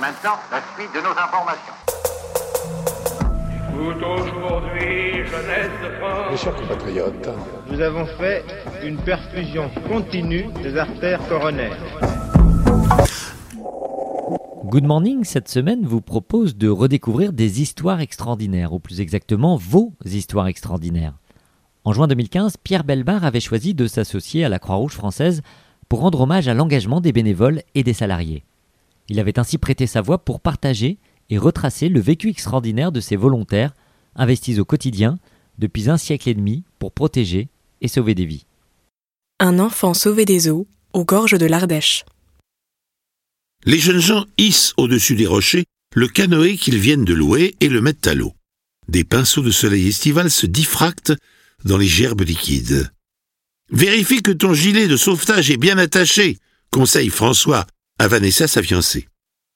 Maintenant, la suite de nos informations. aujourd'hui, jeunesse de France. Mes chers compatriotes, nous avons fait une perfusion continue des artères coronaires. Good Morning, cette semaine, vous propose de redécouvrir des histoires extraordinaires, ou plus exactement vos histoires extraordinaires. En juin 2015, Pierre Belbar avait choisi de s'associer à la Croix-Rouge française pour rendre hommage à l'engagement des bénévoles et des salariés. Il avait ainsi prêté sa voix pour partager et retracer le vécu extraordinaire de ces volontaires investis au quotidien depuis un siècle et demi pour protéger et sauver des vies. Un enfant sauvé des eaux aux gorges de l'Ardèche. Les jeunes gens hissent au-dessus des rochers le canoë qu'ils viennent de louer et le mettent à l'eau. Des pinceaux de soleil estival se diffractent dans les gerbes liquides. Vérifie que ton gilet de sauvetage est bien attaché, conseille François à Vanessa sa fiancée.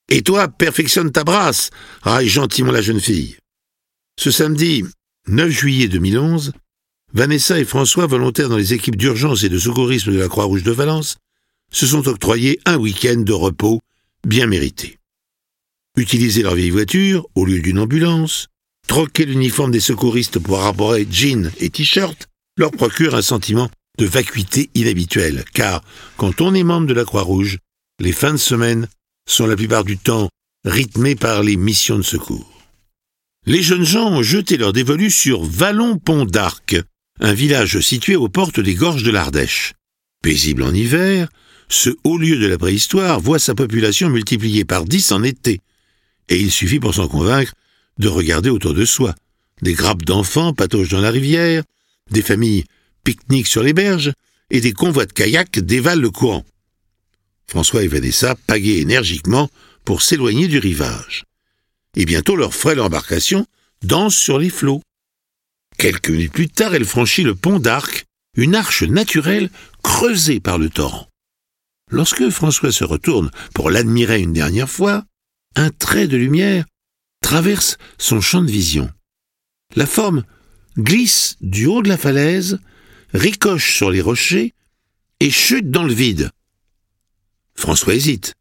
Et toi, perfectionne ta brasse, raille gentiment la jeune fille. Ce samedi 9 juillet 2011, Vanessa et François, volontaires dans les équipes d'urgence et de secourisme de la Croix-Rouge de Valence, se sont octroyés un week-end de repos bien mérité. Utiliser leur vieille voiture au lieu d'une ambulance, troquer l'uniforme des secouristes pour arborer jeans et t-shirt, leur procure un sentiment de vacuité inhabituel, car quand on est membre de la Croix-Rouge, les fins de semaine sont la plupart du temps rythmées par les missions de secours. Les jeunes gens ont jeté leur dévolu sur Vallon-Pont d'Arc, un village situé aux portes des gorges de l'Ardèche. Paisible en hiver, ce haut lieu de la préhistoire voit sa population multipliée par dix en été, et il suffit pour s'en convaincre de regarder autour de soi. Des grappes d'enfants patauchent dans la rivière, des familles pique-niquent sur les berges, et des convois de kayak dévalent le courant. François et Vanessa pagaient énergiquement pour s'éloigner du rivage. Et bientôt leur frêle embarcation danse sur les flots. Quelques minutes plus tard, elle franchit le pont d'Arc, une arche naturelle creusée par le torrent. Lorsque François se retourne pour l'admirer une dernière fois, un trait de lumière traverse son champ de vision. La forme glisse du haut de la falaise, ricoche sur les rochers et chute dans le vide. François hésite.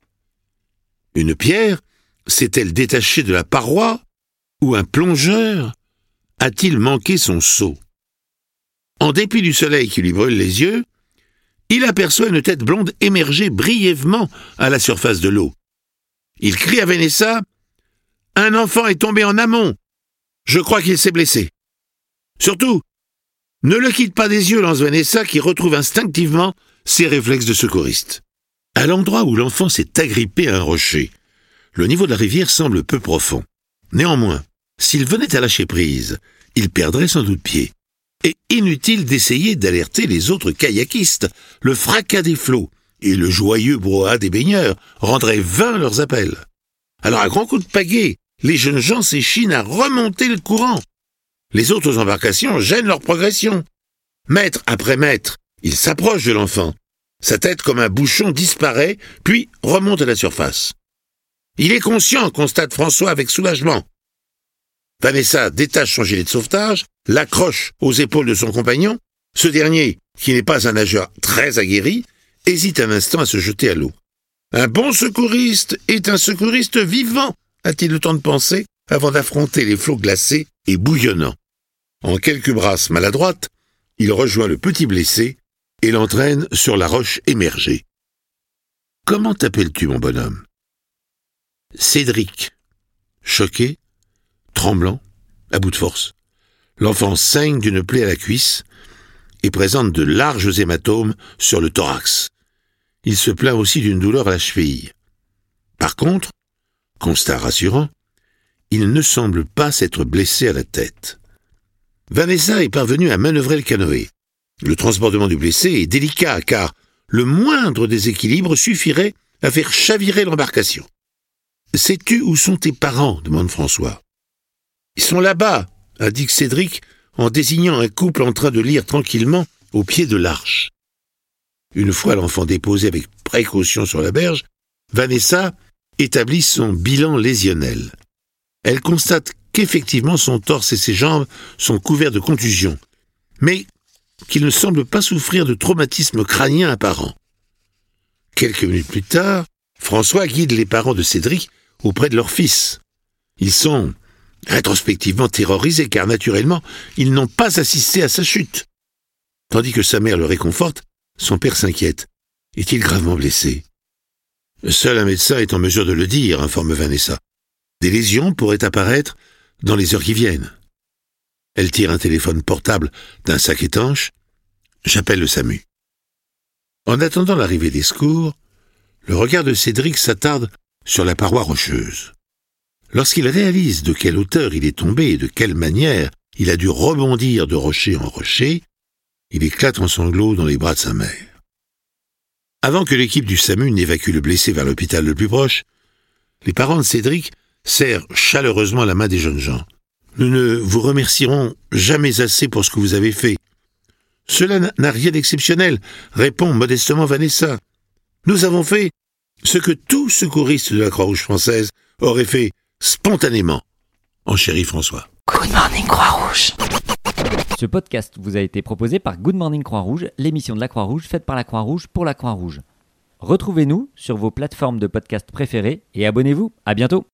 Une pierre s'est-elle détachée de la paroi ou un plongeur a-t-il manqué son seau? En dépit du soleil qui lui brûle les yeux, il aperçoit une tête blonde émerger brièvement à la surface de l'eau. Il crie à Vanessa Un enfant est tombé en amont. Je crois qu'il s'est blessé. Surtout, ne le quitte pas des yeux, lance Vanessa, qui retrouve instinctivement ses réflexes de secouriste. À l'endroit où l'enfant s'est agrippé à un rocher, le niveau de la rivière semble peu profond. Néanmoins, s'il venait à lâcher prise, il perdrait sans doute pied et inutile d'essayer d'alerter les autres kayakistes. Le fracas des flots et le joyeux brouhaha des baigneurs rendraient vains leurs appels. Alors à grands coups de pagaie, les jeunes gens s'échinent à remonter le courant. Les autres embarcations gênent leur progression. Mètre après mètre, ils s'approchent de l'enfant. Sa tête comme un bouchon disparaît, puis remonte à la surface. Il est conscient, constate François avec soulagement. Vanessa détache son gilet de sauvetage, l'accroche aux épaules de son compagnon. Ce dernier, qui n'est pas un nageur très aguerri, hésite un instant à se jeter à l'eau. Un bon secouriste est un secouriste vivant, a-t-il le temps de penser, avant d'affronter les flots glacés et bouillonnants. En quelques brasses maladroites, il rejoint le petit blessé et l'entraîne sur la roche émergée. Comment t'appelles-tu, mon bonhomme? Cédric. Choqué, tremblant, à bout de force. L'enfant saigne d'une plaie à la cuisse et présente de larges hématomes sur le thorax. Il se plaint aussi d'une douleur à la cheville. Par contre, constat rassurant, il ne semble pas s'être blessé à la tête. Vanessa est parvenue à manœuvrer le canoë. Le transportement du blessé est délicat car le moindre déséquilibre suffirait à faire chavirer l'embarcation. Sais-tu où sont tes parents demande François. Ils sont là-bas, indique Cédric en désignant un couple en train de lire tranquillement au pied de l'arche. Une fois l'enfant déposé avec précaution sur la berge, Vanessa établit son bilan lésionnel. Elle constate qu'effectivement son torse et ses jambes sont couverts de contusions, mais qu'il ne semble pas souffrir de traumatisme crânien apparent. Quelques minutes plus tard, François guide les parents de Cédric auprès de leur fils. Ils sont rétrospectivement terrorisés car naturellement, ils n'ont pas assisté à sa chute. Tandis que sa mère le réconforte, son père s'inquiète. Est-il gravement blessé? Seul un médecin est en mesure de le dire, informe Vanessa. Des lésions pourraient apparaître dans les heures qui viennent. Elle tire un téléphone portable d'un sac étanche. J'appelle le SAMU. En attendant l'arrivée des secours, le regard de Cédric s'attarde sur la paroi rocheuse. Lorsqu'il réalise de quelle hauteur il est tombé et de quelle manière il a dû rebondir de rocher en rocher, il éclate en sanglots dans les bras de sa mère. Avant que l'équipe du SAMU n'évacue le blessé vers l'hôpital le plus proche, les parents de Cédric serrent chaleureusement la main des jeunes gens. Nous ne vous remercierons jamais assez pour ce que vous avez fait. Cela n'a rien d'exceptionnel, répond modestement Vanessa. Nous avons fait ce que tout secouriste de la Croix-Rouge française aurait fait spontanément. En chéri François. Good morning Croix-Rouge. Ce podcast vous a été proposé par Good Morning Croix-Rouge, l'émission de la Croix-Rouge faite par la Croix-Rouge pour la Croix-Rouge. Retrouvez-nous sur vos plateformes de podcast préférées et abonnez-vous. À bientôt.